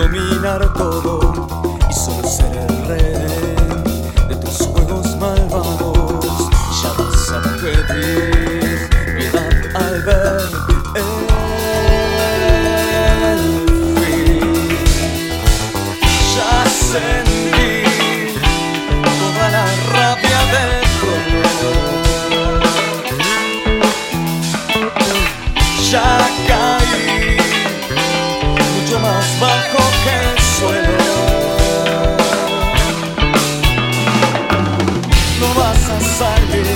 dominar todo y solo ser el rey de tus juegos malvados. Ya vas a pedir. no vas a salir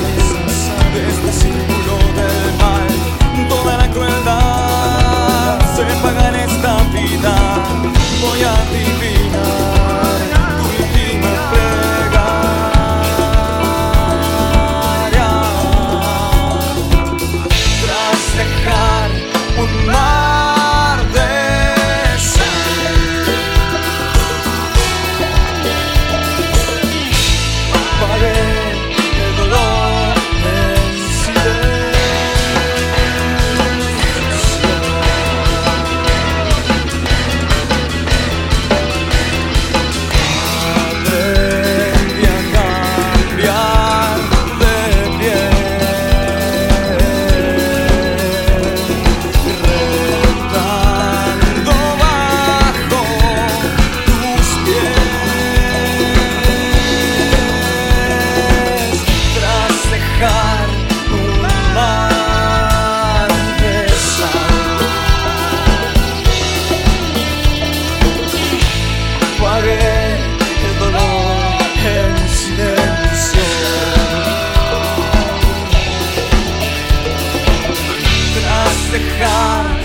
de este círculo del mal. Toda la crueldad the car